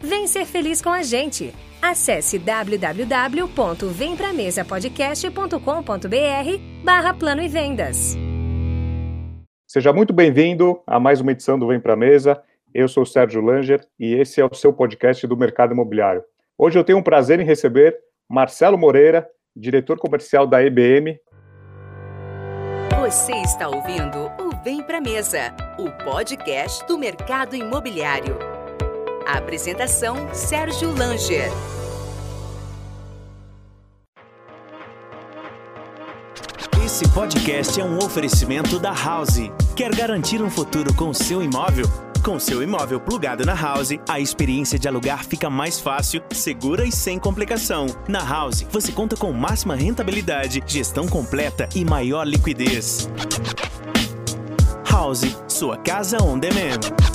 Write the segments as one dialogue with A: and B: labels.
A: Vem ser feliz com a gente. Acesse www.vempramesapodcast.com.br barra Plano e Vendas.
B: Seja muito bem-vindo a mais uma edição do Vem Pra Mesa. Eu sou o Sérgio Langer e esse é o seu podcast do mercado imobiliário. Hoje eu tenho um prazer em receber Marcelo Moreira, diretor comercial da EBM.
A: Você está ouvindo o Vem Pra Mesa, o podcast do mercado imobiliário. A apresentação: Sérgio Langer.
C: Esse podcast é um oferecimento da House. Quer garantir um futuro com seu imóvel? Com seu imóvel plugado na House, a experiência de alugar fica mais fácil, segura e sem complicação. Na House, você conta com máxima rentabilidade, gestão completa e maior liquidez. House, sua casa on demand.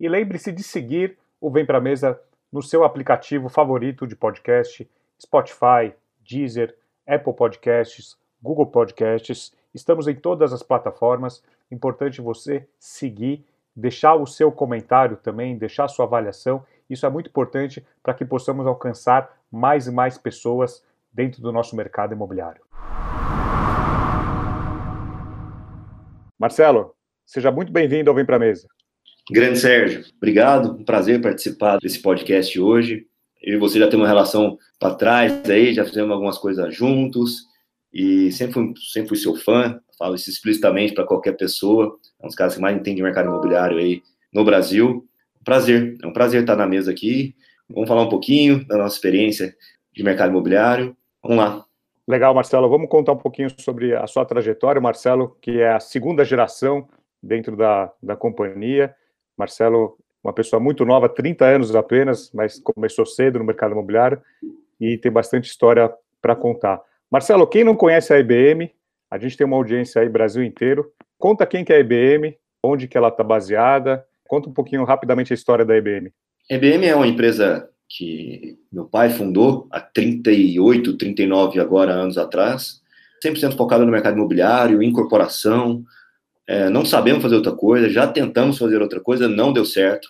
B: E lembre-se de seguir o Vem Pra Mesa no seu aplicativo favorito de podcast, Spotify, Deezer, Apple Podcasts, Google Podcasts. Estamos em todas as plataformas. Importante você seguir, deixar o seu comentário também, deixar a sua avaliação. Isso é muito importante para que possamos alcançar mais e mais pessoas dentro do nosso mercado imobiliário. Marcelo, seja muito bem-vindo ao Vem Pra Mesa.
D: Grande Sérgio, obrigado, um prazer participar desse podcast hoje. Eu e você já temos uma relação para trás aí, já fizemos algumas coisas juntos e sempre fui, sempre fui seu fã, falo isso explicitamente para qualquer pessoa, é um dos caras que mais entende de mercado imobiliário aí no Brasil. prazer, é um prazer estar na mesa aqui. Vamos falar um pouquinho da nossa experiência de mercado imobiliário. Vamos lá.
B: Legal, Marcelo. Vamos contar um pouquinho sobre a sua trajetória, Marcelo, que é a segunda geração dentro da, da companhia. Marcelo, uma pessoa muito nova, 30 anos apenas, mas começou cedo no mercado imobiliário e tem bastante história para contar. Marcelo, quem não conhece a IBM, a gente tem uma audiência aí Brasil inteiro. Conta quem que é a IBM, onde que ela está baseada. Conta um pouquinho rapidamente a história da IBM.
D: A IBM é uma empresa que meu pai fundou há 38, 39 agora anos atrás, 100% focado no mercado imobiliário, incorporação, é, não sabemos fazer outra coisa, já tentamos fazer outra coisa, não deu certo.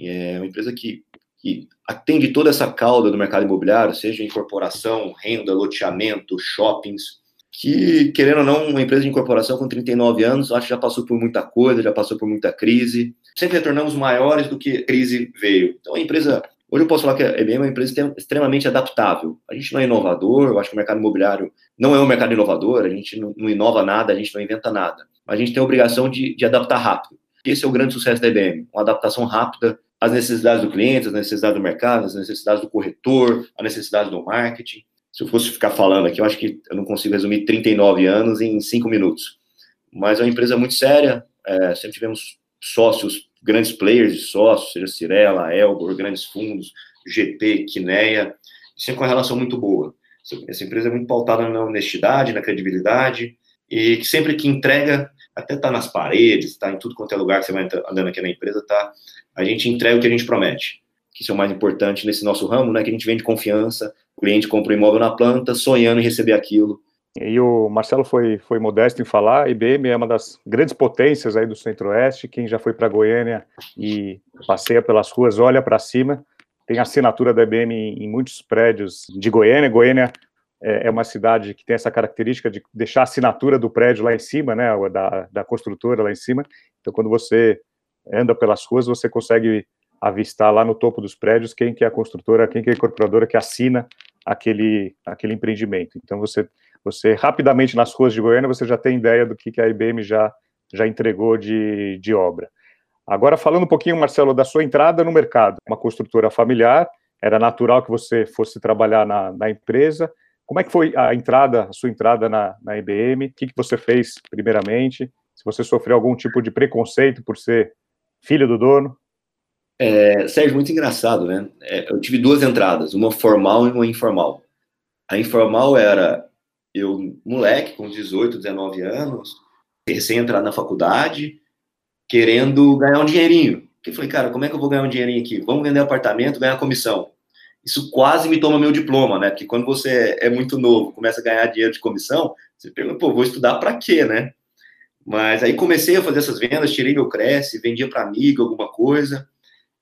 D: É uma empresa que, que atende toda essa cauda do mercado imobiliário, seja incorporação, renda, loteamento, shoppings, que, querendo ou não, uma empresa de incorporação com 39 anos, acho que já passou por muita coisa, já passou por muita crise, sempre retornamos maiores do que a crise veio. Então, a empresa Hoje eu posso falar que a IBM é uma empresa extremamente adaptável. A gente não é inovador, eu acho que o mercado imobiliário não é um mercado inovador, a gente não inova nada, a gente não inventa nada. A gente tem a obrigação de, de adaptar rápido. Esse é o grande sucesso da IBM, uma adaptação rápida às necessidades do cliente, às necessidades do mercado, às necessidades do corretor, às necessidades do marketing. Se eu fosse ficar falando aqui, eu acho que eu não consigo resumir 39 anos em 5 minutos. Mas é uma empresa muito séria, é, sempre tivemos sócios grandes players de sócios, seja Cirela, Elbor, grandes fundos, GP, Quineia, sempre com uma relação muito boa. Essa empresa é muito pautada na honestidade, na credibilidade, e sempre que entrega, até está nas paredes, está em tudo quanto é lugar que você vai andando aqui na empresa, tá? A gente entrega o que a gente promete. Que isso é o mais importante nesse nosso ramo, né? Que a gente vende confiança, o cliente compra um imóvel na planta, sonhando em receber aquilo
B: e o Marcelo foi, foi modesto em falar, IBM é uma das grandes potências aí do Centro-Oeste, quem já foi para Goiânia e passeia pelas ruas, olha para cima, tem assinatura da IBM em, em, muitos prédios de Goiânia, Goiânia é, é, uma cidade que tem essa característica de deixar a assinatura do prédio lá em cima, né, da, da construtora lá em cima, então quando você anda pelas ruas, você consegue avistar lá no topo dos prédios quem que é a construtora, quem que é a incorporadora que assina aquele, aquele empreendimento. Então, você, você rapidamente nas ruas de Goiânia, você já tem ideia do que, que a IBM já, já entregou de, de obra. Agora, falando um pouquinho, Marcelo, da sua entrada no mercado, uma construtora familiar, era natural que você fosse trabalhar na, na empresa. Como é que foi a entrada, a sua entrada na, na IBM? O que, que você fez primeiramente? Se você sofreu algum tipo de preconceito por ser filho do dono?
D: É, Sérgio, muito engraçado, né? É, eu tive duas entradas, uma formal e uma informal. A informal era eu, moleque, com 18, 19 anos, recém entrar na faculdade, querendo ganhar um dinheirinho. Eu falei, cara, como é que eu vou ganhar um dinheirinho aqui? Vamos vender apartamento, ganhar comissão. Isso quase me toma meu diploma, né? Porque quando você é muito novo, começa a ganhar dinheiro de comissão, você pergunta, pô, vou estudar para quê, né? Mas aí comecei a fazer essas vendas, tirei meu Cresce, vendia para amigo alguma coisa.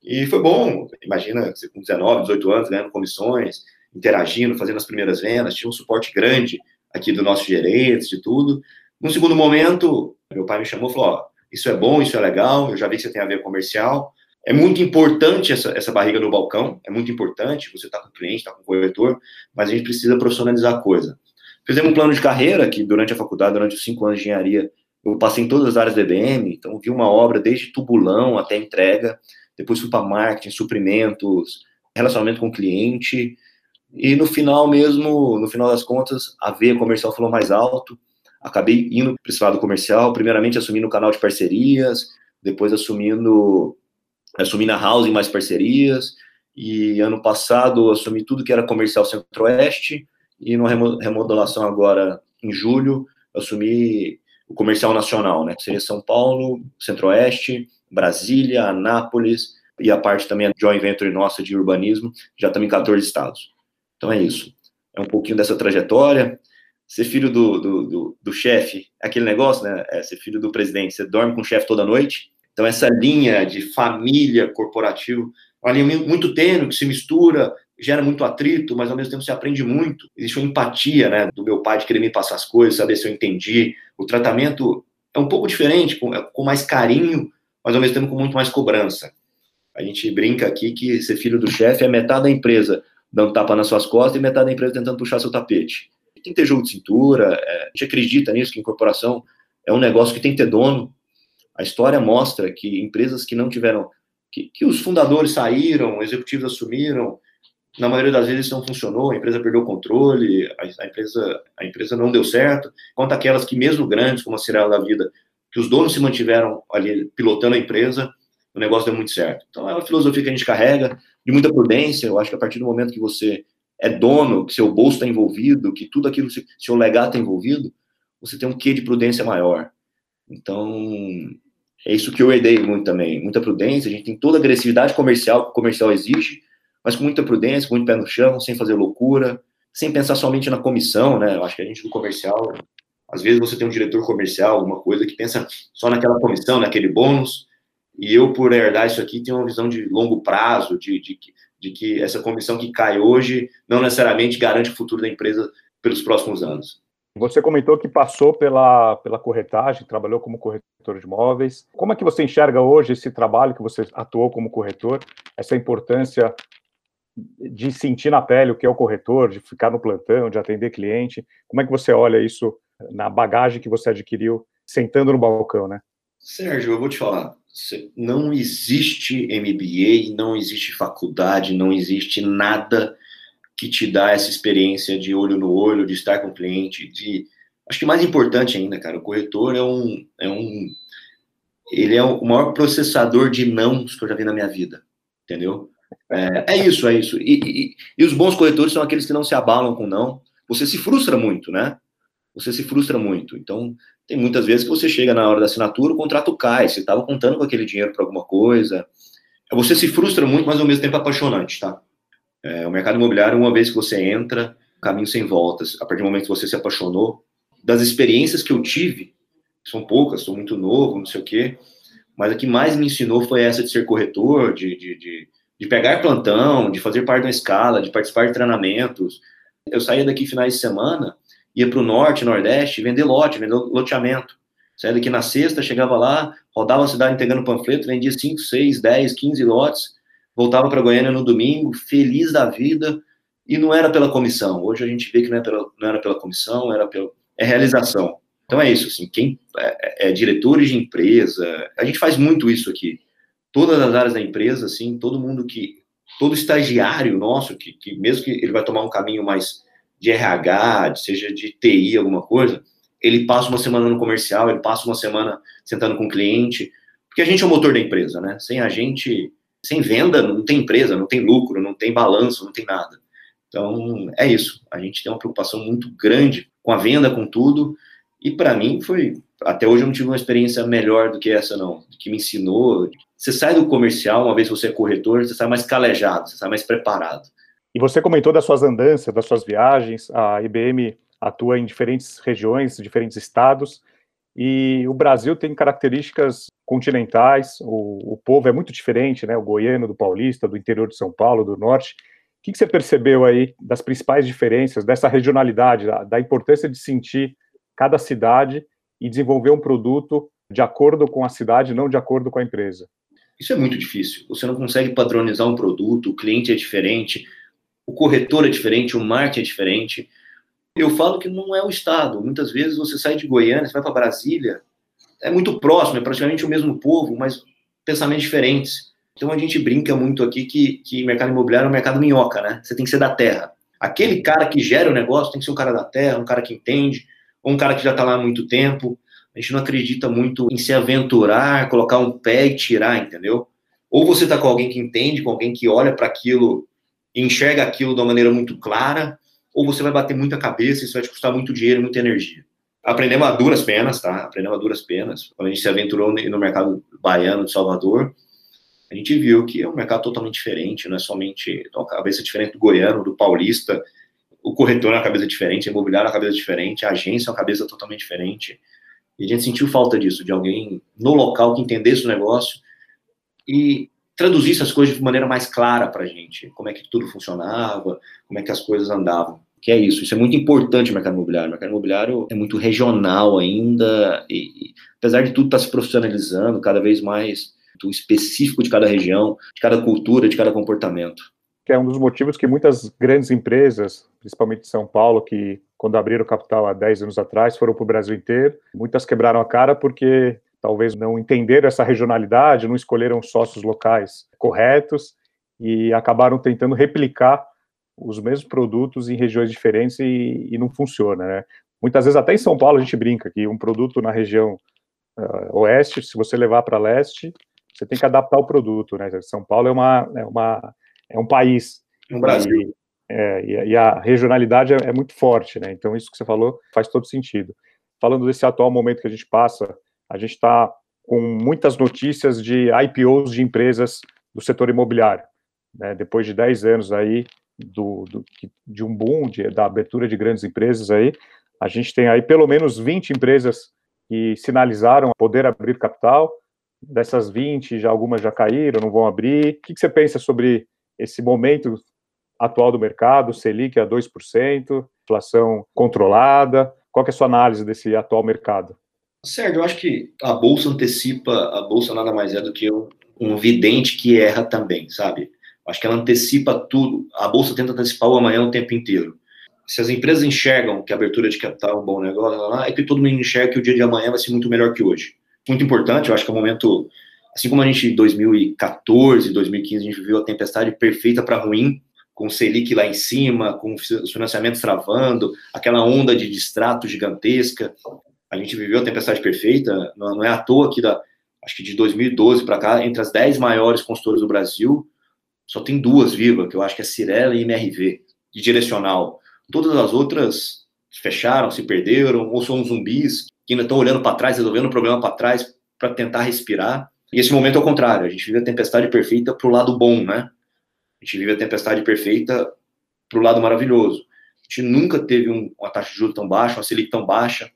D: E foi bom. Imagina, você com 19, 18 anos, ganhando comissões, interagindo, fazendo as primeiras vendas, tinha um suporte grande aqui do nosso gerente, de tudo. Num segundo momento, meu pai me chamou e falou: ó, isso é bom, isso é legal, eu já vi que você tem a ver comercial. É muito importante essa, essa barriga no balcão, é muito importante, você está com o cliente, está com o corretor, mas a gente precisa profissionalizar a coisa. Fizemos um plano de carreira que durante a faculdade, durante os cinco anos de engenharia, eu passei em todas as áreas do EBM, então vi uma obra desde tubulão até entrega, depois fui para marketing, suprimentos, relacionamento com o cliente, e no final mesmo, no final das contas, a veia comercial falou mais alto, acabei indo para esse lado comercial, primeiramente assumindo o canal de parcerias, depois assumindo assumi na Housing mais parcerias, e ano passado assumi tudo que era comercial centro-oeste, e numa remodelação agora em julho, assumi o comercial nacional, né, que seria São Paulo, centro-oeste, Brasília, Anápolis, e a parte também a joint venture nossa de urbanismo, já estamos em 14 estados. Então é isso. É um pouquinho dessa trajetória ser filho do, do, do, do chefe, aquele negócio, né? É ser filho do presidente. Você dorme com o chefe toda noite. Então, essa linha de família corporativo, uma linha muito tênue, que se mistura, gera muito atrito, mas ao mesmo tempo se aprende muito. Existe uma empatia, né? Do meu pai de querer me passar as coisas, saber se eu entendi. O tratamento é um pouco diferente, com, com mais carinho, mas ao mesmo tempo com muito mais cobrança. A gente brinca aqui que ser filho do chefe é metade da empresa dando tapa nas suas costas e metade da empresa tentando puxar seu tapete tem que ter jogo de cintura, é, a gente acredita nisso, que incorporação é um negócio que tem que ter dono. A história mostra que empresas que não tiveram, que, que os fundadores saíram, executivos assumiram, na maioria das vezes não funcionou, a empresa perdeu o controle, a, a, empresa, a empresa não deu certo, quanto aquelas que mesmo grandes, como a Cirela da Vida, que os donos se mantiveram ali pilotando a empresa, o negócio deu muito certo. Então é uma filosofia que a gente carrega, de muita prudência, eu acho que a partir do momento que você é dono, que seu bolso está envolvido, que tudo aquilo, seu legado está envolvido, você tem um quê de prudência maior. Então, é isso que eu herdei muito também. Muita prudência, a gente tem toda a agressividade comercial que o comercial exige, mas com muita prudência, com muito pé no chão, sem fazer loucura, sem pensar somente na comissão, né? Eu acho que a gente do comercial, às vezes você tem um diretor comercial, alguma coisa que pensa só naquela comissão, naquele bônus, e eu, por herdar isso aqui, tenho uma visão de longo prazo, de, de, de que essa comissão que cai hoje não necessariamente garante o futuro da empresa pelos próximos anos.
B: Você comentou que passou pela, pela corretagem, trabalhou como corretor de imóveis. Como é que você enxerga hoje esse trabalho que você atuou como corretor, essa importância de sentir na pele o que é o corretor, de ficar no plantão, de atender cliente? Como é que você olha isso na bagagem que você adquiriu sentando no balcão, né?
D: Sérgio, eu vou te falar não existe MBA, não existe faculdade, não existe nada que te dá essa experiência de olho no olho, de estar com o cliente, de acho que mais importante ainda, cara, o corretor é um é um ele é o maior processador de nãos que eu já vi na minha vida, entendeu? É, é isso, é isso. E, e, e os bons corretores são aqueles que não se abalam com não. Você se frustra muito, né? Você se frustra muito. Então, tem muitas vezes que você chega na hora da assinatura, o contrato cai, você estava contando com aquele dinheiro para alguma coisa. Você se frustra muito, mas ao mesmo tempo é apaixonante, tá? É, o mercado imobiliário, uma vez que você entra, caminho sem voltas. A partir do momento que você se apaixonou, das experiências que eu tive, são poucas, sou muito novo, não sei o quê, mas a que mais me ensinou foi essa de ser corretor, de, de, de, de pegar plantão, de fazer parte da escala, de participar de treinamentos. Eu saía daqui finais de semana, ia para o norte, nordeste, vender lote, vender loteamento. Saía daqui na sexta, chegava lá, rodava a cidade entregando panfleto, vendia 5, 6, 10, 15 lotes, voltava para Goiânia no domingo, feliz da vida, e não era pela comissão. Hoje a gente vê que não, é pela, não era pela comissão, era pela é realização. Então é isso, assim, quem é, é, diretores de empresa, a gente faz muito isso aqui. Todas as áreas da empresa, assim, todo mundo que, todo estagiário nosso, que, que mesmo que ele vai tomar um caminho mais de RH, seja de TI, alguma coisa, ele passa uma semana no comercial, ele passa uma semana sentando com o cliente, porque a gente é o motor da empresa, né? Sem a gente, sem venda, não tem empresa, não tem lucro, não tem balanço, não tem nada. Então, é isso. A gente tem uma preocupação muito grande com a venda, com tudo, e para mim foi. Até hoje eu não tive uma experiência melhor do que essa, não. Que me ensinou. Você sai do comercial, uma vez você é corretor, você sai mais calejado, você sai mais preparado.
B: E você comentou das suas andanças, das suas viagens. A IBM atua em diferentes regiões, diferentes estados. E o Brasil tem características continentais, o, o, povo é muito diferente, né? O goiano, do paulista, do interior de São Paulo, do norte. O que, que você percebeu aí das principais diferenças, dessa regionalidade, da, da importância de sentir cada cidade e desenvolver um produto de acordo com a cidade, não de acordo com a empresa.
D: Isso é muito difícil. Você não consegue padronizar um produto, o cliente é diferente, o corretor é diferente, o marketing é diferente. Eu falo que não é o Estado. Muitas vezes você sai de Goiânia, você vai para Brasília, é muito próximo, é praticamente o mesmo povo, mas pensamentos diferentes. Então a gente brinca muito aqui que, que mercado imobiliário é um mercado minhoca, né? Você tem que ser da terra. Aquele cara que gera o negócio tem que ser um cara da terra, um cara que entende, ou um cara que já está lá há muito tempo. A gente não acredita muito em se aventurar, colocar um pé e tirar, entendeu? Ou você está com alguém que entende, com alguém que olha para aquilo e enxerga aquilo de uma maneira muito clara, ou você vai bater muita cabeça e isso vai te custar muito dinheiro, muita energia. Aprendemos a duras penas, tá? Aprendemos a duras penas. Quando a gente se aventurou no mercado baiano de Salvador, a gente viu que é um mercado totalmente diferente, não é somente uma cabeça diferente do goiano, do paulista, o corretor é uma cabeça diferente, a imobiliário é uma cabeça diferente, a agência é uma cabeça totalmente diferente. E a gente sentiu falta disso, de alguém no local que entendesse o negócio e traduzisse as coisas de maneira mais clara para a gente, como é que tudo funcionava, como é que as coisas andavam. Que é isso, isso é muito importante no mercado imobiliário. O mercado imobiliário é muito regional ainda, e, e apesar de tudo estar tá se profissionalizando cada vez mais, do específico de cada região, de cada cultura, de cada comportamento
B: que é um dos motivos que muitas grandes empresas, principalmente de São Paulo, que quando abriram capital há 10 anos atrás, foram para o Brasil inteiro, muitas quebraram a cara porque talvez não entenderam essa regionalidade, não escolheram sócios locais corretos e acabaram tentando replicar os mesmos produtos em regiões diferentes e, e não funciona, né? Muitas vezes até em São Paulo a gente brinca que um produto na região uh, oeste, se você levar para leste, você tem que adaptar o produto, né? São Paulo é uma, é uma é um país.
D: No Brasil.
B: E, é, e, a regionalidade é, é, muito forte, né? Então, isso que você falou faz todo sentido. Falando desse atual momento que a gente passa, a gente está com muitas notícias de IPOs de empresas do setor imobiliário. Né? Depois de 10 anos aí do, do, de um boom, de, da abertura de grandes empresas aí, a gente tem aí pelo menos 20 empresas que sinalizaram poder abrir capital. Dessas 20, já algumas já caíram, não vão abrir. O que, que você pensa sobre esse momento atual do mercado, Selic a 2%, inflação controlada. Qual é a sua análise desse atual mercado?
D: Sérgio, eu acho que a bolsa antecipa, a bolsa nada mais é do que um, um vidente que erra também, sabe? Acho que ela antecipa tudo. A bolsa tenta antecipar o amanhã o tempo inteiro. Se as empresas enxergam que a abertura de capital é um bom negócio, é que todo mundo enxerga que o dia de amanhã vai ser muito melhor que hoje. Muito importante, eu acho que é um momento Assim como a gente em 2014, 2015, a gente viveu a tempestade perfeita para ruim, com o Selic lá em cima, com os financiamentos travando, aquela onda de distrato gigantesca. A gente viveu a tempestade perfeita, não, é à toa que da, acho que de 2012 para cá, entre as 10 maiores consultoras do Brasil, só tem duas vivas, que eu acho que é Cirela e MRV, de direcional. Todas as outras fecharam, se perderam, ou são zumbis que ainda estão olhando para trás, resolvendo o problema para trás para tentar respirar. E esse momento é o contrário, a gente vive a tempestade perfeita para o lado bom, né? A gente vive a tempestade perfeita para o lado maravilhoso. A gente nunca teve um, uma taxa de juros tão baixa, uma Selic tão baixa.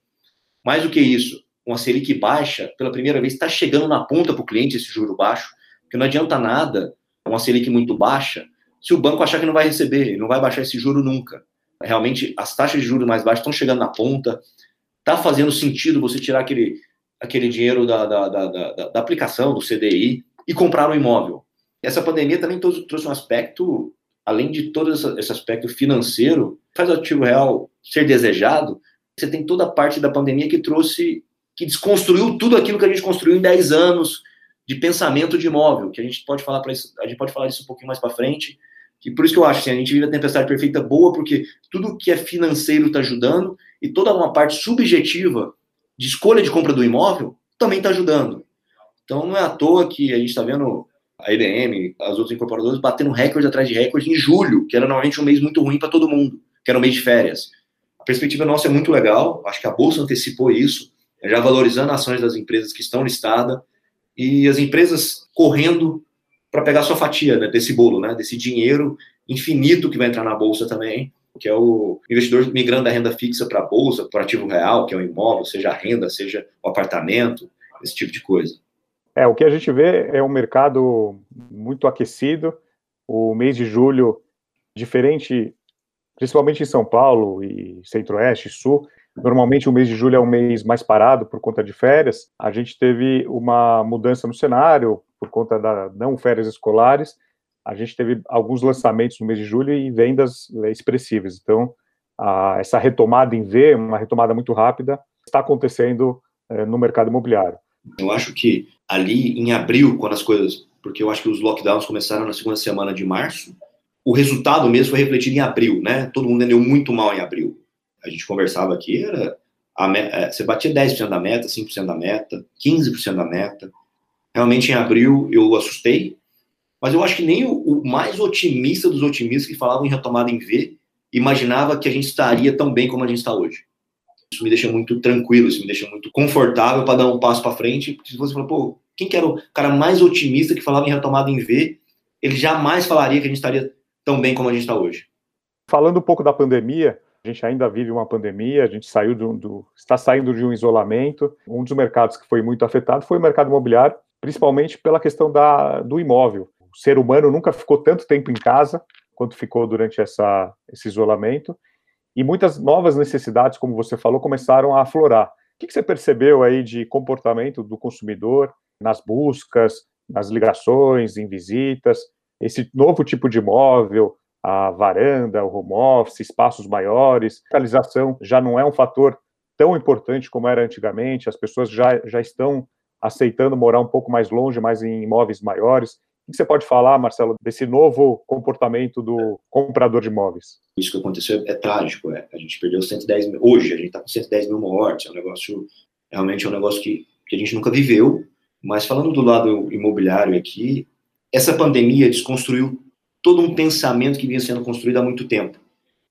D: Mais do que isso, uma Selic baixa, pela primeira vez, está chegando na ponta para o cliente esse juro baixo, porque não adianta nada uma Selic muito baixa se o banco achar que não vai receber, ele não vai baixar esse juro nunca. Realmente, as taxas de juros mais baixas estão chegando na ponta, está fazendo sentido você tirar aquele aquele dinheiro da, da, da, da, da aplicação, do CDI, e comprar um imóvel. Essa pandemia também trouxe um aspecto além de todo esse aspecto financeiro, faz o ativo real ser desejado, você tem toda a parte da pandemia que trouxe, que desconstruiu tudo aquilo que a gente construiu em 10 anos de pensamento de imóvel, que a gente pode falar para isso, a gente pode falar isso um pouquinho mais para frente, que por isso que eu acho assim, a gente vive a tempestade perfeita boa, porque tudo que é financeiro está ajudando e toda uma parte subjetiva de escolha de compra do imóvel também está ajudando. Então não é à toa que a gente está vendo a IBM, as outras incorporadoras batendo recorde atrás de recorde em julho, que era normalmente um mês muito ruim para todo mundo, que era um mês de férias. A perspectiva nossa é muito legal, acho que a bolsa antecipou isso, já valorizando ações das empresas que estão listadas e as empresas correndo para pegar sua fatia né, desse bolo, né, desse dinheiro infinito que vai entrar na bolsa também, que é o investidor migrando da renda fixa para a bolsa, para ativo real, que é o imóvel, seja a renda, seja o apartamento, esse tipo de coisa.
B: É, o que a gente vê é um mercado muito aquecido. O mês de julho, diferente, principalmente em São Paulo e Centro-Oeste, Sul, normalmente o mês de julho é um mês mais parado por conta de férias. A gente teve uma mudança no cenário por conta da não férias escolares. A gente teve alguns lançamentos no mês de julho e vendas expressivas. Então, a, essa retomada em V, uma retomada muito rápida, está acontecendo é, no mercado imobiliário.
D: Eu acho que ali em abril, quando as coisas. Porque eu acho que os lockdowns começaram na segunda semana de março, o resultado mesmo foi refletido em abril, né? Todo mundo entendeu muito mal em abril. A gente conversava aqui, era. É, você batia 10% da meta, 5% da meta, 15% da meta. Realmente em abril eu assustei, mas eu acho que nem o, o mais otimista dos otimistas que falavam em retomada em V imaginava que a gente estaria tão bem como a gente está hoje. Isso me deixa muito tranquilo, isso me deixa muito confortável para dar um passo para frente. Porque se você falar, pô, quem que era o cara mais otimista que falava em retomada em V, ele jamais falaria que a gente estaria tão bem como a gente está hoje.
B: Falando um pouco da pandemia, a gente ainda vive uma pandemia, a gente saiu do, do, está saindo de um isolamento. Um dos mercados que foi muito afetado foi o mercado imobiliário, principalmente pela questão da, do imóvel. O ser humano nunca ficou tanto tempo em casa quanto ficou durante essa, esse isolamento e muitas novas necessidades, como você falou, começaram a aflorar. O que você percebeu aí de comportamento do consumidor nas buscas, nas ligações, em visitas, esse novo tipo de imóvel, a varanda, o home office, espaços maiores, localização já não é um fator tão importante como era antigamente, as pessoas já, já estão aceitando morar um pouco mais longe, mais em imóveis maiores. O que você pode falar, Marcelo, desse novo comportamento do comprador de imóveis?
D: Isso que aconteceu é trágico. É. A gente perdeu 110 mil. Hoje, a gente está com 110 mil mortes. É um negócio, realmente é um negócio que, que a gente nunca viveu. Mas falando do lado imobiliário aqui, essa pandemia desconstruiu todo um pensamento que vinha sendo construído há muito tempo.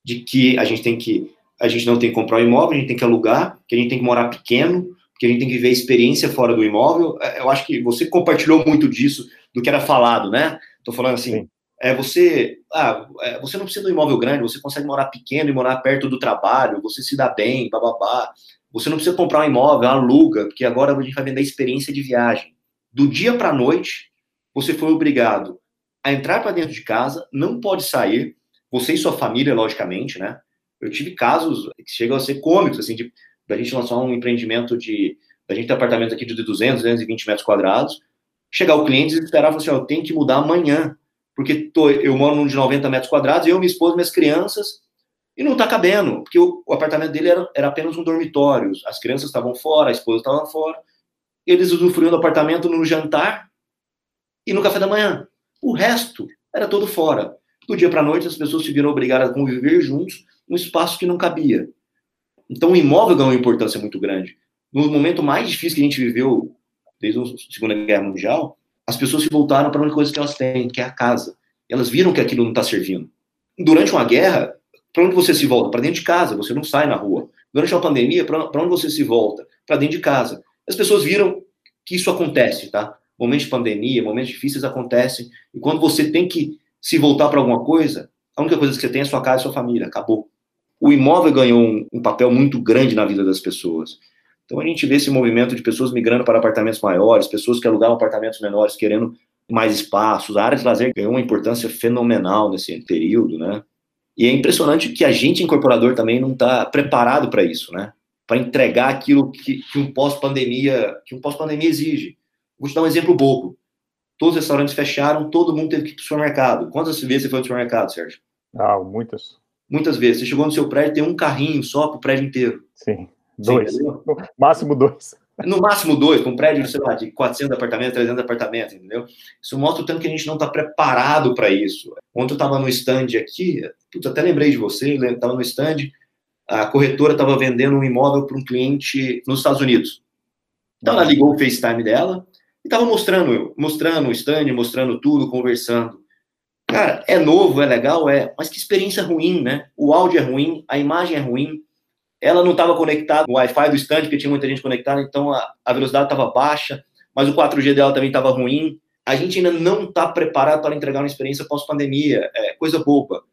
D: De que a gente tem que. A gente não tem que comprar um imóvel, a gente tem que alugar, que a gente tem que morar pequeno, que a gente tem que viver a experiência fora do imóvel. É, eu acho que você compartilhou muito disso, do que era falado, né? Estou falando assim, Sim. é você, ah, é, você não precisa de um imóvel grande, você consegue morar pequeno e morar perto do trabalho, você se dá bem, bababá. Você não precisa comprar um imóvel, aluga, porque agora a gente vai vender a experiência de viagem. Do dia para a noite, você foi obrigado a entrar para dentro de casa, não pode sair, você e sua família, logicamente, né? Eu tive casos que chegam a ser cômicos, assim, de da gente lançar um empreendimento de. A gente tem apartamento aqui de 200, 220 metros quadrados. Chegar o cliente e esperar falar assim: ó, eu tenho que mudar amanhã, porque tô, eu moro num de 90 metros quadrados, eu, minha esposa, minhas crianças, e não tá cabendo, porque o, o apartamento dele era, era apenas um dormitório. As crianças estavam fora, a esposa estava fora. Eles usufruíam do apartamento no jantar e no café da manhã. O resto era todo fora. Do dia para a noite, as pessoas se viram obrigadas a conviver juntos num espaço que não cabia. Então, o imóvel ganhou uma importância muito grande. No momento mais difícil que a gente viveu, desde a Segunda Guerra Mundial, as pessoas se voltaram para uma coisa que elas têm, que é a casa. Elas viram que aquilo não está servindo. Durante uma guerra, para onde você se volta? Para dentro de casa, você não sai na rua. Durante uma pandemia, para onde você se volta? Para dentro de casa. As pessoas viram que isso acontece, tá? Momentos de pandemia, momentos difíceis acontecem. E quando você tem que se voltar para alguma coisa, a única coisa que você tem é sua casa e sua família. Acabou o imóvel ganhou um, um, papel muito grande na vida das pessoas. Então a gente vê esse movimento de pessoas migrando para apartamentos maiores, pessoas que alugavam apartamentos menores querendo mais espaços. A área de lazer ganhou uma importância fenomenal nesse período, né? E é impressionante que a gente, incorporador, também não está preparado para isso, né? Para entregar aquilo que, que um pós-pandemia que um pós-pandemia exige. Vou te dar um exemplo bobo. todos os restaurantes fecharam, todo mundo teve que ir para o supermercado. Quantas vezes você foi no supermercado, Sérgio?
B: Ah, muitas.
D: Muitas vezes. Você chegou no seu prédio, tem um carrinho só para o prédio inteiro.
B: Sim, dois. Máximo dois.
D: No máximo dois, com um prédio, sei lá, de 400 apartamentos, 300 apartamentos, entendeu? Isso mostra o tanto que a gente não está preparado para isso. Ontem eu estava no stand aqui, putz, até lembrei de você, estava no stand, a corretora estava vendendo um imóvel para um cliente nos Estados Unidos. Então ela ligou o FaceTime dela e estava mostrando, mostrando o stand, mostrando tudo, conversando. Cara, é novo, é legal, é, mas que experiência ruim, né? O áudio é ruim, a imagem é ruim, ela não estava conectada no Wi-Fi do stand, porque tinha muita gente conectada, então a, a velocidade estava baixa, mas o 4G dela também estava ruim. A gente ainda não está preparado para entregar uma experiência pós-pandemia, é coisa boba.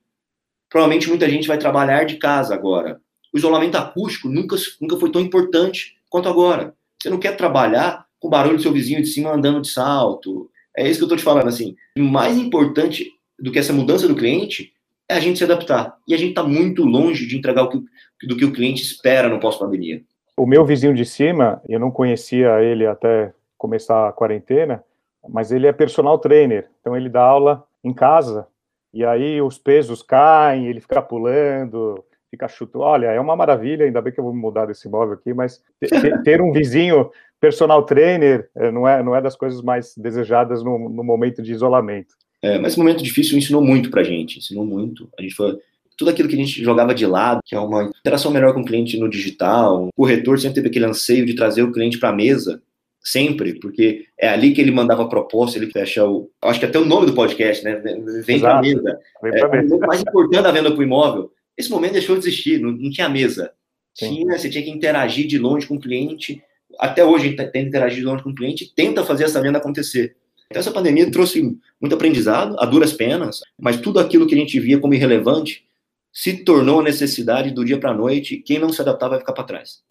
D: Provavelmente muita gente vai trabalhar de casa agora. O isolamento acústico nunca, nunca foi tão importante quanto agora. Você não quer trabalhar com o barulho do seu vizinho de cima andando de salto. É isso que eu estou te falando, assim. Mais importante do que essa mudança do cliente é a gente se adaptar. E a gente está muito longe de entregar o que, do que o cliente espera no pós-pandemia.
B: O meu vizinho de cima, eu não conhecia ele até começar a quarentena, mas ele é personal trainer, então ele dá aula em casa, e aí os pesos caem, ele fica pulando, fica chutando. Olha, é uma maravilha, ainda bem que eu vou mudar desse imóvel aqui, mas ter, ter um vizinho personal trainer eh, não é, não é das coisas mais desejadas no, no momento de isolamento.
D: É, mas esse momento difícil ensinou muito pra gente, ensinou muito. A gente foi tudo aquilo que a gente jogava de lado, que é uma interação melhor com o cliente no digital. O corretor sempre teve aquele anseio de trazer o cliente para a mesa, sempre, porque é ali que ele mandava a proposta, ele fecha o. Acho que até o nome do podcast, né? Vem para a mesa. Vem pra é, mesa. o mais importante da venda para o imóvel. Esse momento deixou de existir, não, não tinha mesa. Tinha, você tinha que interagir de longe com o cliente. Até hoje a gente tem interagir de longe com o cliente tenta fazer essa venda acontecer. Então, essa pandemia trouxe muito aprendizado, a duras penas, mas tudo aquilo que a gente via como irrelevante se tornou necessidade do dia para a noite. Quem não se adaptar vai ficar para trás.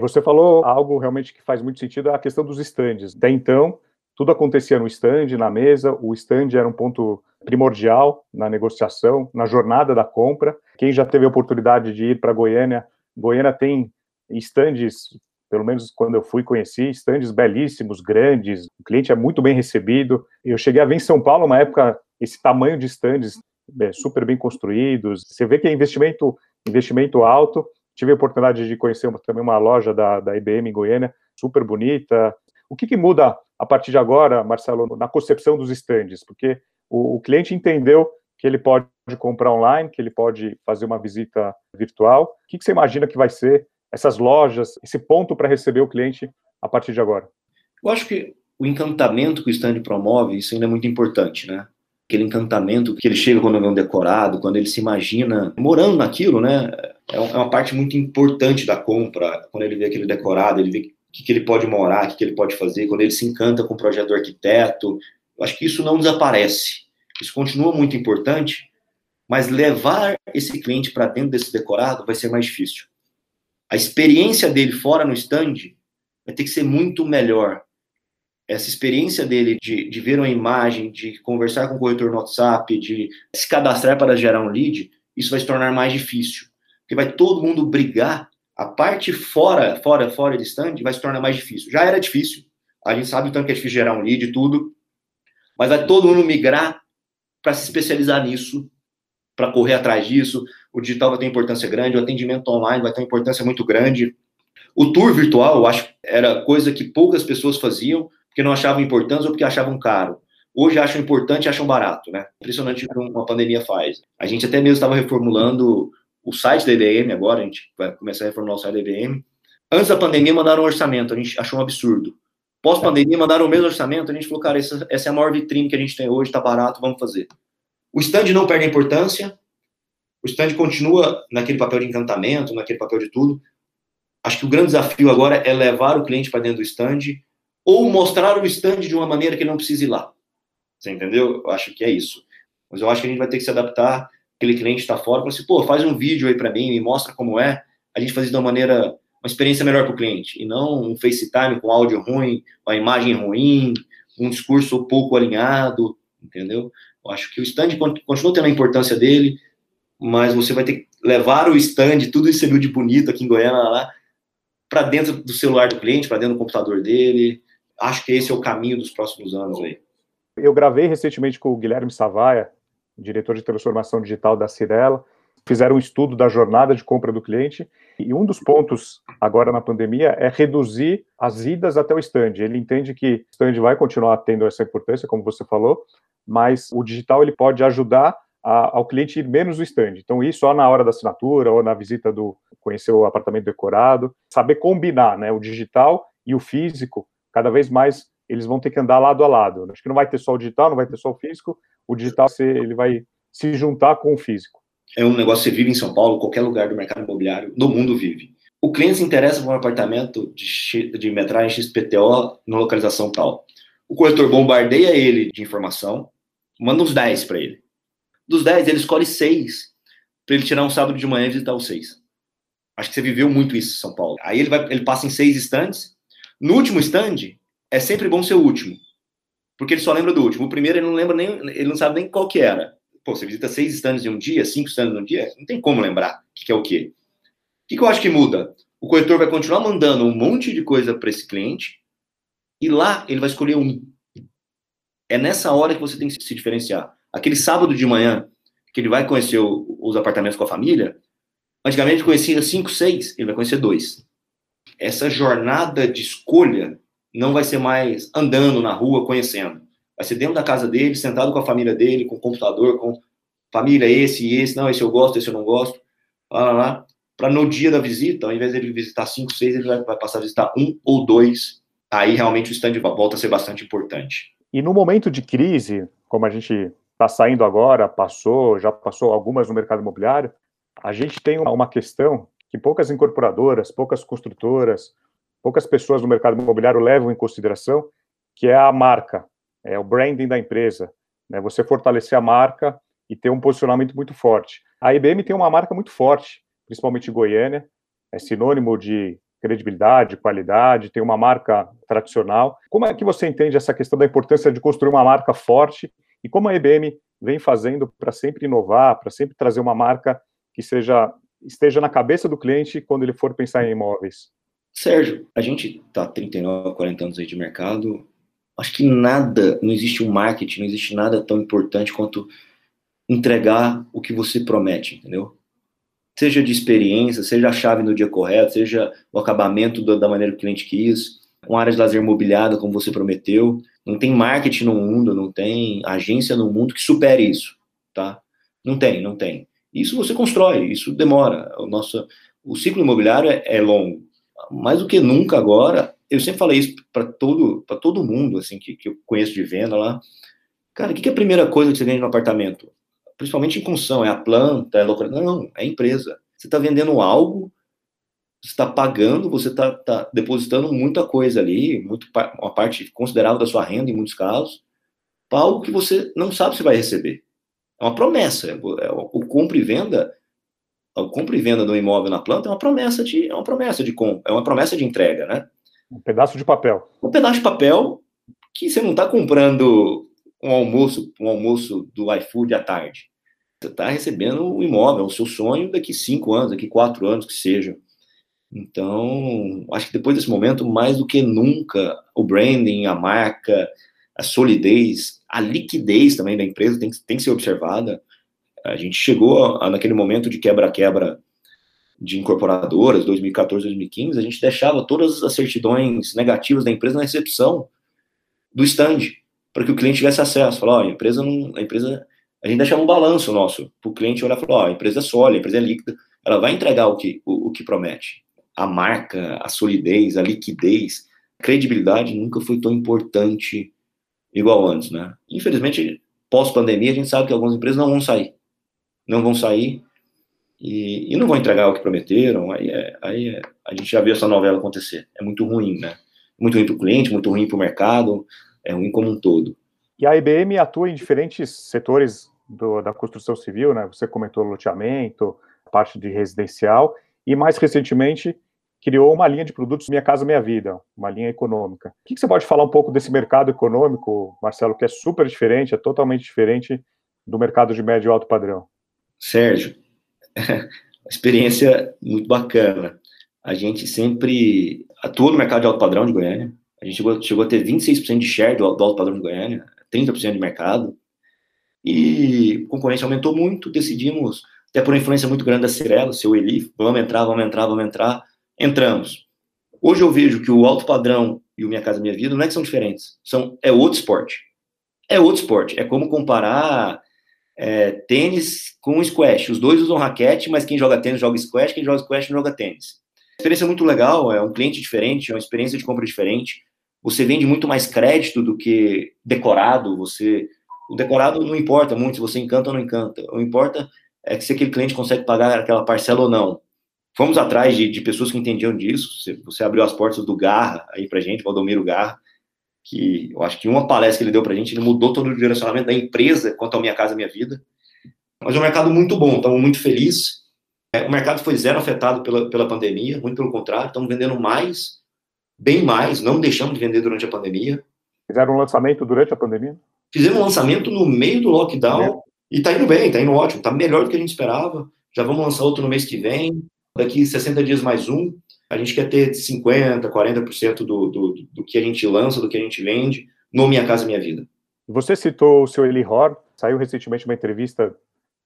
B: Você falou algo realmente que faz muito sentido, a questão dos estandes. Até então, tudo acontecia no stand, na mesa, o stand era um ponto primordial na negociação, na jornada da compra. Quem já teve a oportunidade de ir para Goiânia, Goiânia tem estandes pelo menos quando eu fui conheci, estandes belíssimos, grandes, o cliente é muito bem recebido. Eu cheguei a ver em São Paulo, uma época, esse tamanho de estandes é, super bem construídos. Você vê que é investimento, investimento alto. Tive a oportunidade de conhecer uma, também uma loja da, da IBM em Goiânia, super bonita. O que, que muda a partir de agora, Marcelo, na concepção dos estandes? Porque o, o cliente entendeu que ele pode comprar online, que ele pode fazer uma visita virtual. O que, que você imagina que vai ser essas lojas, esse ponto para receber o cliente a partir de agora?
D: Eu acho que o encantamento que o stand promove, isso ainda é muito importante, né? Aquele encantamento que ele chega quando vê um decorado, quando ele se imagina morando naquilo, né? É, é uma parte muito importante da compra, quando ele vê aquele decorado, ele vê o que, que ele pode morar, o que, que ele pode fazer, quando ele se encanta com o projeto do arquiteto. Eu acho que isso não desaparece. Isso continua muito importante, mas levar esse cliente para dentro desse decorado vai ser mais difícil a experiência dele fora no stand vai ter que ser muito melhor. Essa experiência dele de, de ver uma imagem, de conversar com o corretor no WhatsApp, de se cadastrar para gerar um lead, isso vai se tornar mais difícil. Porque vai todo mundo brigar, a parte fora, fora, fora de stand vai se tornar mais difícil. Já era difícil, a gente sabe o tanto que é difícil gerar um lead e tudo, mas vai todo mundo migrar para se especializar nisso, para correr atrás disso, o digital vai ter importância grande, o atendimento online vai ter uma importância muito grande. O tour virtual, eu acho, era coisa que poucas pessoas faziam porque não achavam importante ou porque achavam caro. Hoje acham importante e acham barato, né? Impressionante o que uma pandemia faz. A gente até mesmo estava reformulando o site da IBM agora, a gente vai começar a reformular o site da IBM. Antes da pandemia mandaram um orçamento, a gente achou um absurdo. Pós-pandemia mandaram o mesmo orçamento, a gente falou, cara, essa, essa é a maior vitrine que a gente tem hoje, tá barato, vamos fazer. O stand não perde importância, o stand continua naquele papel de encantamento, naquele papel de tudo. Acho que o grande desafio agora é levar o cliente para dentro do stand ou mostrar o stand de uma maneira que ele não precise ir lá. Você entendeu? Eu acho que é isso. Mas eu acho que a gente vai ter que se adaptar. Aquele cliente está fora, fala assim, pô, faz um vídeo aí para mim, me mostra como é. A gente faz isso de uma maneira, uma experiência melhor para o cliente. E não um FaceTime com áudio ruim, uma imagem ruim, um discurso pouco alinhado, entendeu? Eu acho que o stand continua tendo a importância dele, mas você vai ter que levar o stand, tudo isso você viu de bonito aqui em Goiânia, lá, para dentro do celular do cliente, para dentro do computador dele. acho que esse é o caminho dos próximos anos aí.
B: Eu gravei recentemente com o Guilherme Savaia, diretor de transformação digital da Cirela, fizeram um estudo da jornada de compra do cliente, e um dos pontos agora na pandemia é reduzir as idas até o stand. Ele entende que o stand vai continuar tendo essa importância, como você falou, mas o digital ele pode ajudar a, ao cliente ir menos no stand. Então, isso só na hora da assinatura ou na visita do conhecer o apartamento decorado, saber combinar, né, o digital e o físico, cada vez mais eles vão ter que andar lado a lado. Acho que não vai ter só o digital, não vai ter só o físico, o digital ele vai se juntar com o físico
D: é um negócio que vive em São Paulo, qualquer lugar do mercado imobiliário do mundo vive. O cliente se interessa por um apartamento de, de metragem XPTO na localização tal. O corretor bombardeia ele de informação, manda uns 10 para ele. Dos 10, ele escolhe 6 para ele tirar um sábado de manhã e visitar os 6. Acho que você viveu muito isso em São Paulo. Aí ele, vai, ele passa em seis estandes. No último stand, é sempre bom ser o último. Porque ele só lembra do último. O primeiro ele não lembra nem, ele não sabe nem qual que era pô, você visita seis stands em um dia, cinco stands em um dia, não tem como lembrar o que é o quê. O que, que eu acho que muda? O corretor vai continuar mandando um monte de coisa para esse cliente e lá ele vai escolher um. É nessa hora que você tem que se diferenciar. Aquele sábado de manhã que ele vai conhecer o, os apartamentos com a família, antigamente conhecia cinco, seis, ele vai conhecer dois. Essa jornada de escolha não vai ser mais andando na rua conhecendo. Vai ser dentro da casa dele, sentado com a família dele, com o computador, com família esse e esse, não, esse eu gosto, esse eu não gosto, lá, lá, lá. Para no dia da visita, ao invés de ele visitar cinco, seis, ele vai, passar a visitar um ou dois. Aí realmente o stand volta a ser bastante importante.
B: E no momento de crise, como a gente está saindo agora, passou, já passou algumas no mercado imobiliário, a gente tem uma questão que poucas incorporadoras, poucas construtoras, poucas pessoas no mercado imobiliário levam em consideração, que é a marca é o branding da empresa, né? Você fortalecer a marca e ter um posicionamento muito forte. A IBM tem uma marca muito forte, principalmente em Goiânia, é sinônimo de credibilidade, qualidade, tem uma marca tradicional. Como é que você entende essa questão da importância de construir uma marca forte e como a IBM vem fazendo para sempre inovar, para sempre trazer uma marca que seja esteja na cabeça do cliente quando ele for pensar em imóveis?
D: Sérgio, a gente está 39, 40 anos aí de mercado, acho que nada, não existe um marketing, não existe nada tão importante quanto entregar o que você promete, entendeu? Seja de experiência, seja a chave no dia correto, seja o acabamento da maneira que o cliente quis, uma área de lazer mobiliada como você prometeu. Não tem marketing no mundo, não tem agência no mundo que supere isso, tá? Não tem, não tem. Isso você constrói, isso demora. O nosso, o ciclo imobiliário é, é longo. Mais do que nunca agora, eu sempre falei isso para todo, para todo mundo, assim, que, que eu conheço de venda lá. Cara, o que, que é a primeira coisa que você vende no apartamento? Principalmente em construção, é a planta, é a. Não, é a empresa. Você está vendendo algo, está pagando, você está tá depositando muita coisa ali, muito, uma parte considerável da sua renda, em muitos casos, para algo que você não sabe se vai receber. É uma promessa. É, é, o compra e venda o compra e venda do imóvel na planta é uma promessa de é uma promessa de compra, é uma promessa de entrega, né?
B: Um pedaço de papel.
D: Um pedaço de papel que você não está comprando um almoço, um almoço do iFood à tarde. Você está recebendo o um imóvel, o seu sonho daqui cinco anos, daqui quatro anos que seja. Então, acho que depois desse momento, mais do que nunca, o branding, a marca, a solidez, a liquidez também da empresa tem, tem que ser observada. A gente chegou a, naquele momento de quebra-quebra de incorporadoras, 2014, 2015, a gente deixava todas as certidões negativas da empresa na recepção do stand, para que o cliente tivesse acesso. Falar, a empresa não, a empresa, a gente deixava um balanço nosso, para o cliente olhar e falar, a empresa é sólida, a empresa é líquida, ela vai entregar o que, o, o que promete. A marca, a solidez, a liquidez, credibilidade nunca foi tão importante igual antes, né? Infelizmente, pós-pandemia, a gente sabe que algumas empresas não vão sair. Não vão sair e, e, não vão entregar o que prometeram, aí, é, aí é, a gente já viu essa novela acontecer. É muito ruim, né? Muito ruim para o cliente, muito ruim para o mercado, é ruim como um todo.
B: E a IBM atua em diferentes setores do, da construção civil, né? Você comentou loteamento, parte de residencial, e mais recentemente criou uma linha de produtos Minha Casa Minha Vida, uma linha econômica. O que, você pode falar um pouco desse mercado econômico, Marcelo, que é super diferente, é totalmente diferente do mercado de médio e alto padrão?
D: Sérgio, experiência muito bacana. A gente sempre atuou no mercado de alto padrão de Goiânia. A gente chegou, chegou a ter 26% de share do, do alto padrão de Goiânia, 30% de mercado. E concorrência aumentou muito, decidimos, até por influência muito grande da Cirela, seu Eli, vamos entrar, vamos entrar, vamos entrar. Entramos. Hoje eu vejo que o alto padrão e o Minha Casa Minha Vida não é que são diferentes, são, é outro esporte. É outro esporte. É como comparar é, tênis com squash. Os dois usam raquete, mas quem joga tênis joga squash, quem joga squash não joga tênis. Experiência é muito legal, é um cliente diferente, é uma experiência de compra diferente. Você vende muito mais crédito do que decorado. Você, o decorado não importa muito se você encanta ou não encanta. O importa é que se aquele cliente consegue pagar aquela parcela ou não. Fomos atrás de, de pessoas que entendiam disso. Você, você, abriu as portas do Garra aí pra gente, Valdomiro Garra, que eu acho que uma palestra que ele deu pra gente, ele mudou todo o direcionamento da empresa quanto ao Minha Casa Minha Vida. Mas é um mercado muito bom, estamos muito felizes. É, o mercado foi zero afetado pela, pela pandemia, muito pelo contrário, estamos vendendo mais, bem mais, não deixamos de vender durante a pandemia.
B: Fizeram um lançamento durante a pandemia?
D: Fizemos um lançamento no meio do lockdown é. E está indo bem, está indo ótimo, está melhor do que a gente esperava. Já vamos lançar outro no mês que vem, daqui 60 dias mais um. A gente quer ter 50%, 40% do, do, do que a gente lança, do que a gente vende no Minha Casa Minha Vida.
B: Você citou o seu Eli Hor, saiu recentemente uma entrevista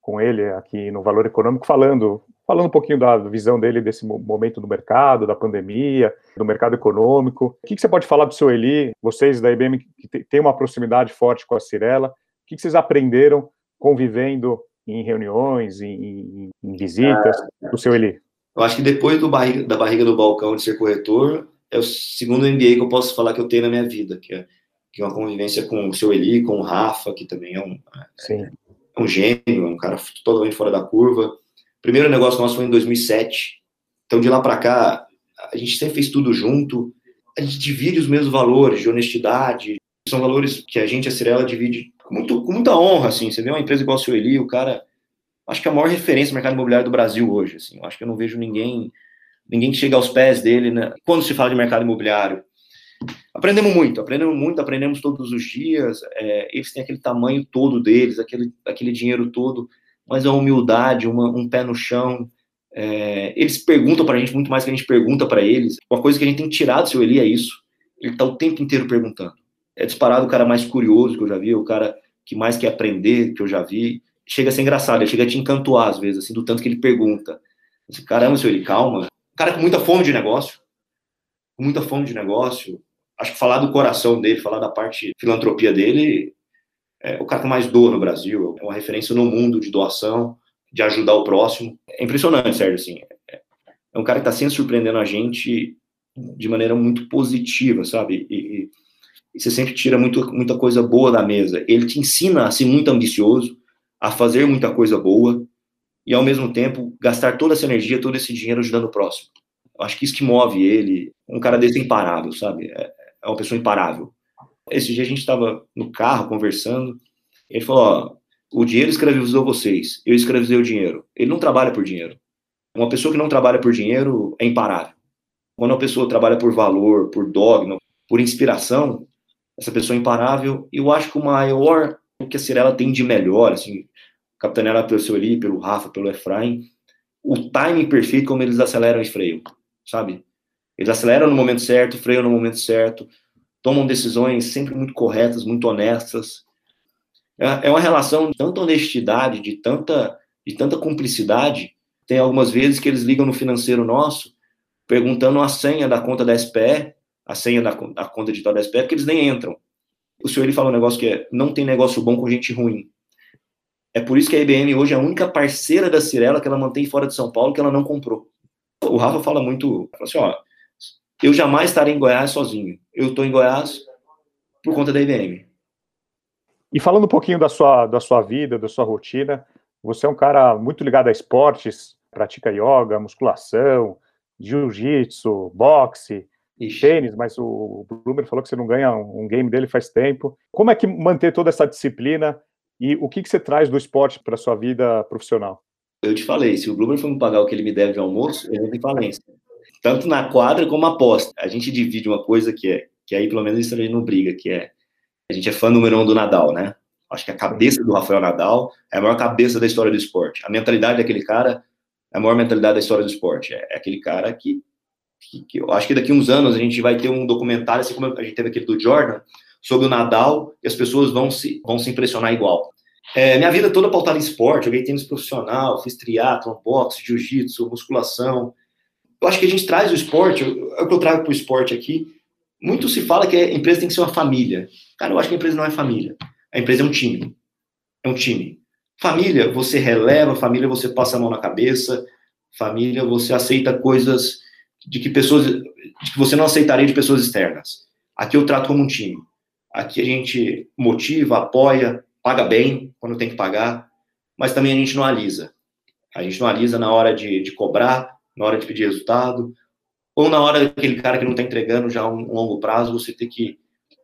B: com ele aqui no Valor Econômico, falando, falando um pouquinho da visão dele desse momento do mercado, da pandemia, do mercado econômico. O que, que você pode falar do seu Eli? Vocês da IBM que têm uma proximidade forte com a Cirela, o que, que vocês aprenderam convivendo em reuniões, em, em, visitas, do seu Eli?
D: Eu acho que depois do barriga, da barriga do balcão de ser corretor, é o segundo MBA que eu posso falar que eu tenho na minha vida, que é, que é uma convivência com o seu Eli, com o Rafa, que também é um, Sim. É, é um gênio, é um cara totalmente fora da curva. O primeiro negócio nosso foi em 2007. Então, de lá para cá, a gente sempre fez tudo junto. A gente divide os mesmos valores de honestidade. São valores que a gente, a Cirela, divide com, muito, com muita honra, assim. Você vê uma empresa igual o seu Eli, o cara... Acho que é a maior referência no mercado imobiliário do Brasil hoje, assim. Eu acho que eu não vejo ninguém ninguém que chega aos pés dele, né? Quando se fala de mercado imobiliário, Aprendemos muito, aprendemos muito, aprendemos todos os dias. É, eles têm aquele tamanho todo deles, aquele, aquele dinheiro todo, mas a humildade, uma, um pé no chão. É, eles perguntam para a gente muito mais que a gente pergunta para eles. Uma coisa que a gente tem tirado do seu Eli é isso. Ele está o tempo inteiro perguntando. É disparado o cara mais curioso que eu já vi, o cara que mais quer aprender que eu já vi. Chega a ser engraçado, ele chega a te encantoar às vezes, assim, do tanto que ele pergunta. Caramba, seu Eli, calma. O cara com muita fome de negócio, com muita fome de negócio, acho que falar do coração dele, falar da parte filantropia dele, é o cara que mais doa no Brasil, é uma referência no mundo de doação, de ajudar o próximo. É impressionante, Sérgio, assim. É, é um cara que está sempre surpreendendo a gente de maneira muito positiva, sabe? E, e, e, você sempre tira muito, muita coisa boa da mesa. Ele te ensina a ser muito ambicioso, a fazer muita coisa boa e, ao mesmo tempo, gastar toda essa energia, todo esse dinheiro ajudando o próximo. Eu acho que isso que move ele, um cara desse é imparável, sabe? É, é uma pessoa imparável. Esse dia a gente estava no carro conversando, ele falou: o dinheiro escravizou vocês, eu escravizei o dinheiro. Ele não trabalha por dinheiro. Uma pessoa que não trabalha por dinheiro é imparável. Quando uma pessoa trabalha por valor, por dogma, por inspiração, essa pessoa é imparável. E eu acho que o maior que a Cirela tem de melhor, assim, capitaneada pelo seu Eli, pelo Rafa, pelo Efraim, o timing perfeito como eles aceleram e freiam, sabe? Eles aceleram no momento certo, freiam no momento certo, tomam decisões sempre muito corretas, muito honestas. É, é uma relação de tanta honestidade, de tanta, de tanta cumplicidade. Tem algumas vezes que eles ligam no financeiro nosso, perguntando a senha da conta da SPE, a senha da, da conta digital da SPE, porque eles nem entram. O senhor ele fala um negócio que é: não tem negócio bom com gente ruim. É por isso que a IBM hoje é a única parceira da Cirela que ela mantém fora de São Paulo que ela não comprou. O Rafa fala muito, fala assim, ó, eu jamais estarei em Goiás sozinho. Eu estou em Goiás por conta da IBM.
B: E falando um pouquinho da sua, da sua vida, da sua rotina, você é um cara muito ligado a esportes, pratica yoga, musculação, jiu-jitsu, boxe, Ixi. tênis, mas o Bloomer falou que você não ganha um game dele faz tempo. Como é que manter toda essa disciplina e o que, que você traz do esporte para sua vida profissional?
D: Eu te falei, se o Bloomer for me pagar o que ele me deve de almoço, ele não tem falência tanto na quadra como aposta. A gente divide uma coisa que é, que aí pelo menos isso a gente não briga, que é, a gente é fã número um do Nadal, né? Acho que a cabeça do Rafael Nadal é a maior cabeça da história do esporte. A mentalidade daquele cara é a maior mentalidade da história do esporte. É, é aquele cara que que, que eu acho que daqui uns anos a gente vai ter um documentário, assim como a gente teve aquele do Jordan, sobre o Nadal, e as pessoas vão se, vão se impressionar igual. É, minha vida toda pautada em esporte, joguei tênis profissional, fiz triatlon, boxe, jiu-jitsu, musculação. Eu acho que a gente traz o esporte, é o que eu trago para o esporte aqui. Muito se fala que a empresa tem que ser uma família. Cara, eu acho que a empresa não é família. A empresa é um time. É um time. Família, você releva, família, você passa a mão na cabeça, família, você aceita coisas de que pessoas, de que você não aceitaria de pessoas externas. Aqui eu trato como um time. Aqui a gente motiva, apoia, paga bem quando tem que pagar, mas também a gente não alisa. A gente não alisa na hora de, de cobrar, na hora de pedir resultado, ou na hora daquele cara que não está entregando já um, longo prazo, você ter que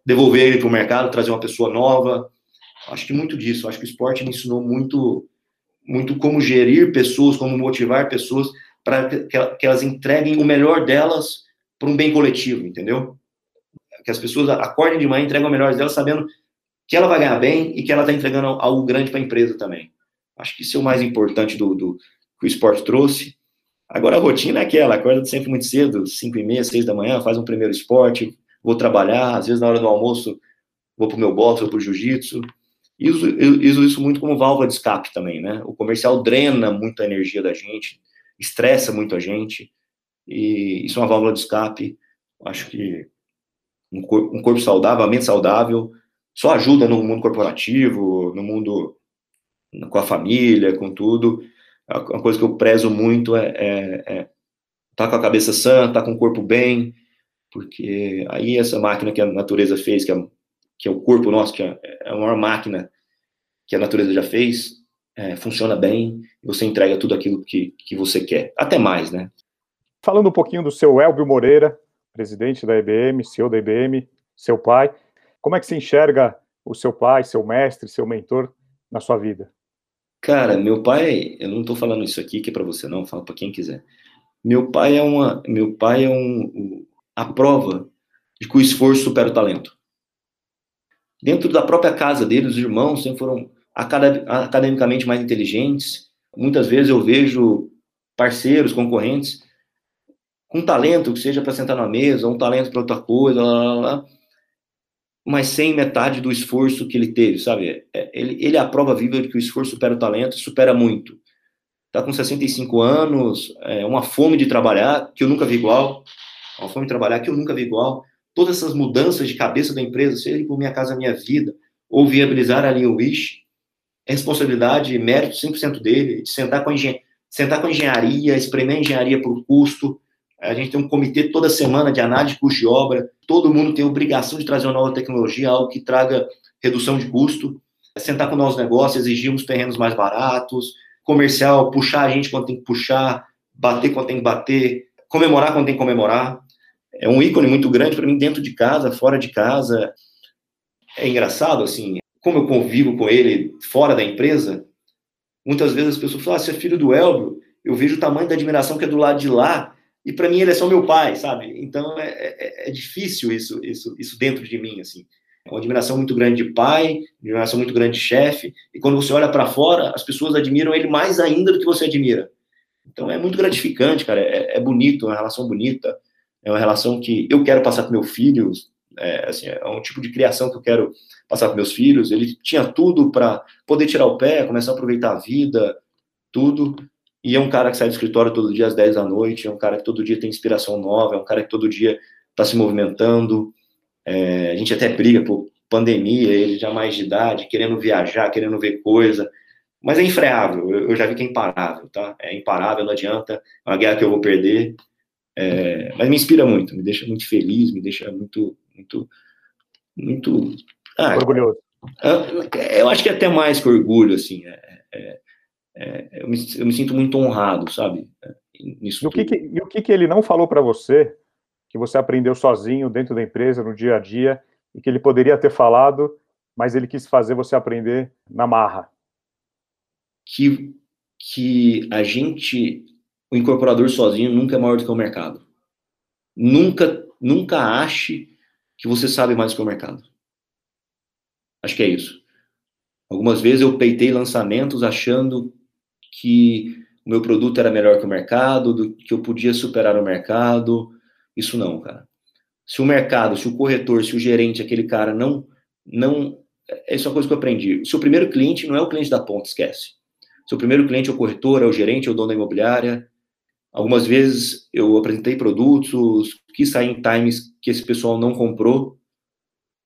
D: devolver ele para o mercado, trazer uma pessoa nova. Acho que muito disso. Acho que o esporte me ensinou muito, muito como gerir pessoas, como motivar pessoas para que elas entreguem o melhor delas para um bem coletivo, entendeu? Que as pessoas acordem de manhã entregam o melhor delas sabendo que ela vai ganhar bem e que ela está entregando algo grande para a empresa também. Acho que isso é o mais importante do, do, que o esporte trouxe. Agora a rotina é aquela, acorda sempre muito cedo, 5 e meia, 6 da manhã, faz um primeiro esporte, vou trabalhar, às vezes na hora do almoço vou para o meu boxe, para o jiu-jitsu, e uso, uso, isso muito como válvula de escape também, né? O comercial drena muito a energia da gente, estressa muito a gente, e isso é uma válvula de escape. Acho que um corpo, um corpo saudável, a mente saudável, só ajuda no mundo corporativo, no mundo com a família, com tudo. Uma coisa que eu prezo muito é, é, é tá com a cabeça sã, tá com o corpo bem, porque aí essa máquina que a natureza fez, que é, que é o corpo nosso, que é, é a maior máquina que a natureza já fez, é, funciona bem, você entrega tudo aquilo que, que você quer, até mais, né?
B: Falando um pouquinho do seu Elbio Moreira, presidente da IBM, CEO da IBM, seu pai, como é que se enxerga o seu pai, seu mestre, seu mentor na sua vida?
D: Cara, meu pai, eu não estou falando isso aqui que é para você não, falo para quem quiser. Meu pai é uma, meu pai é um, a prova de que o esforço supera o talento. Dentro da própria casa dele, os irmãos sempre foram academicamente mais inteligentes. Muitas vezes eu vejo parceiros, concorrentes, com talento, que seja para sentar na mesa, um talento para outra coisa, lá, lá, lá, mas sem metade do esforço que ele teve, sabe? É, ele, ele é a prova viva de que o esforço supera o talento, supera muito. Tá com 65 anos, é, uma fome de trabalhar que eu nunca vi igual, uma fome de trabalhar que eu nunca vi igual. Todas essas mudanças de cabeça da empresa, seja por Minha Casa Minha Vida, ou viabilizar ali o Wish, é responsabilidade, mérito 100% dele, de sentar com, a sentar com a engenharia, espremer a engenharia por custo. A gente tem um comitê toda semana de análise de custo de obra. Todo mundo tem obrigação de trazer uma nova tecnologia, algo que traga redução de custo. Sentar com novos negócios, exigirmos terrenos mais baratos, comercial, puxar a gente quando tem que puxar, bater quando tem que bater, comemorar quando tem que comemorar. É um ícone muito grande para mim dentro de casa, fora de casa. É engraçado, assim, como eu convivo com ele fora da empresa, muitas vezes as pessoas falam, ah, você é filho do Elbio, eu vejo o tamanho da admiração que é do lado de lá, e para mim ele é só meu pai, sabe? Então é, é, é, difícil isso, isso, isso dentro de mim, assim. É uma admiração muito grande de pai, admiração muito grande de chefe, e quando você olha para fora, as pessoas admiram ele mais ainda do que você admira. Então é muito gratificante, cara, é, é bonito, é uma relação bonita, é uma relação que eu quero passar para meu filho, é, assim, é um tipo de criação que eu quero passar para meus filhos. Ele tinha tudo para poder tirar o pé, começar a aproveitar a vida, tudo. E é um cara que sai do escritório todo dia às 10 da noite, é um cara que todo dia tem inspiração nova, é um cara que todo dia está se movimentando. É, a gente até briga por pandemia, ele já mais de idade, querendo viajar, querendo ver coisa. Mas é infreável, eu, já vi que é imparável, tá? É imparável, não adianta, é uma guerra que eu vou perder. É, mas me inspira muito, me deixa muito feliz, me deixa muito, muito, muito
B: ah, orgulhoso.
D: Eu acho que é até mais que orgulho, assim. É, é, é, eu, me, eu, me, sinto muito honrado, sabe?
B: Nisso e o, que, que e o que, que ele não falou para você que você aprendeu sozinho dentro da empresa, no dia a dia, e que ele poderia ter falado, mas ele quis fazer você aprender na marra?
D: Que, que a gente, o incorporador sozinho, nunca é maior do que o mercado. Nunca, nunca ache que você sabe mais que o mercado. Acho que é isso. Algumas vezes eu peitei lançamentos achando que o meu produto era melhor que o mercado, do, que eu podia superar o mercado, Isso não, cara. Se o mercado, se o corretor, se o gerente, aquele cara não, não, essa é uma coisa que eu aprendi. Se o primeiro cliente não é o cliente da ponta, esquece. Se o primeiro cliente é o corretor, é o gerente, é o dono da imobiliária. Algumas vezes eu apresentei produtos, quis sair em times que esse pessoal não comprou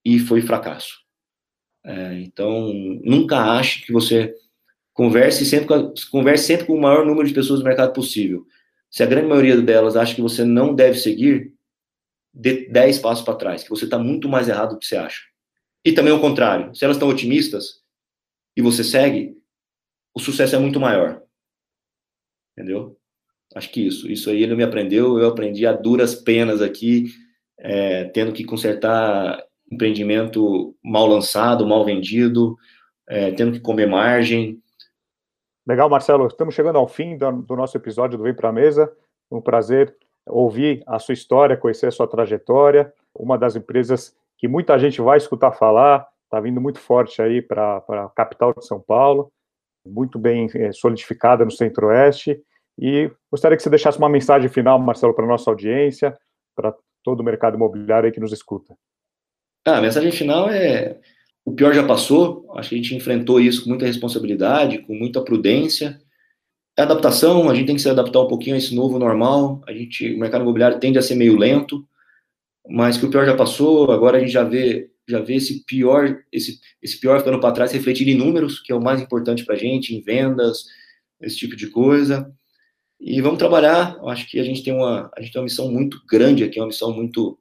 D: e foi fracasso. É, então, nunca ache que você converse sempre, com, converse sempre com o maior número de pessoas do mercado possível. Se a grande maioria delas acha que você não deve seguir, dê 10 passos para trás, que você está muito mais errado do que você acha. E também o contrário, se elas estão otimistas e você segue, o sucesso é muito maior. Entendeu? Acho que isso. Isso aí ele me aprendeu, eu aprendi a duras penas aqui, é, tendo que consertar empreendimento mal lançado, mal vendido, é, tendo que comer margem.
B: Legal, Marcelo. Estamos chegando ao fim do, do nosso episódio do Vem Para a Mesa. Um prazer ouvir a sua história, conhecer a sua trajetória. Uma das empresas que muita gente vai escutar falar, está vindo muito forte aí para a capital de São Paulo, muito bem é, solidificada no Centro-Oeste. E gostaria que você deixasse uma mensagem final, Marcelo, para a nossa audiência, para todo o mercado imobiliário aí que nos escuta.
D: Ah, a mensagem final é: o pior já passou, acho que a gente enfrentou isso com muita responsabilidade, com muita prudência. É adaptação, a gente tem que se adaptar um pouquinho a esse novo normal. A gente, o mercado imobiliário tende a ser meio lento, mas que o pior já passou, agora a gente já vê já vê esse pior esse, esse pior ficando para trás refletir em números, que é o mais importante para a gente, em vendas, esse tipo de coisa. E vamos trabalhar. Acho que a gente tem uma a gente tem uma missão muito grande aqui, uma missão muito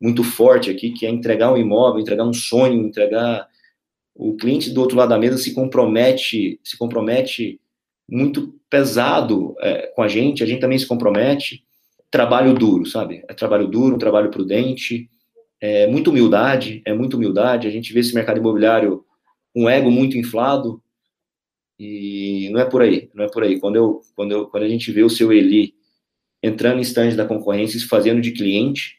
D: muito forte aqui, que é entregar um imóvel, entregar um sonho, entregar o cliente do outro lado da mesa se compromete, se compromete muito pesado é, com a gente, a gente também se compromete. Trabalho duro, sabe? É trabalho duro, trabalho prudente, é muita humildade, é muita humildade. A gente vê esse mercado imobiliário com um ego muito inflado e não é por aí, não é por aí. Quando eu, quando eu, quando a gente vê o seu Eli entrando em stands da concorrência e se fazendo de cliente,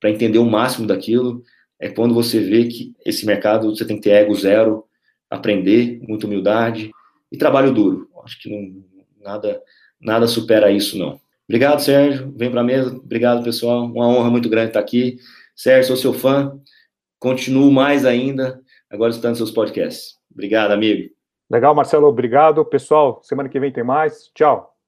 D: para entender o máximo daquilo, é quando você vê que esse mercado você tem que ter ego zero, aprender, muita humildade e trabalho duro. Acho que não, nada, nada supera isso, não. Obrigado, Sérgio. Vem para a mesa. Obrigado, pessoal. Uma honra muito grande estar aqui. Sérgio, sou seu fã. Continuo mais ainda agora estando seus podcasts. Obrigado, amigo.
B: Legal, Marcelo. Obrigado. Pessoal, semana que vem tem mais. Tchau.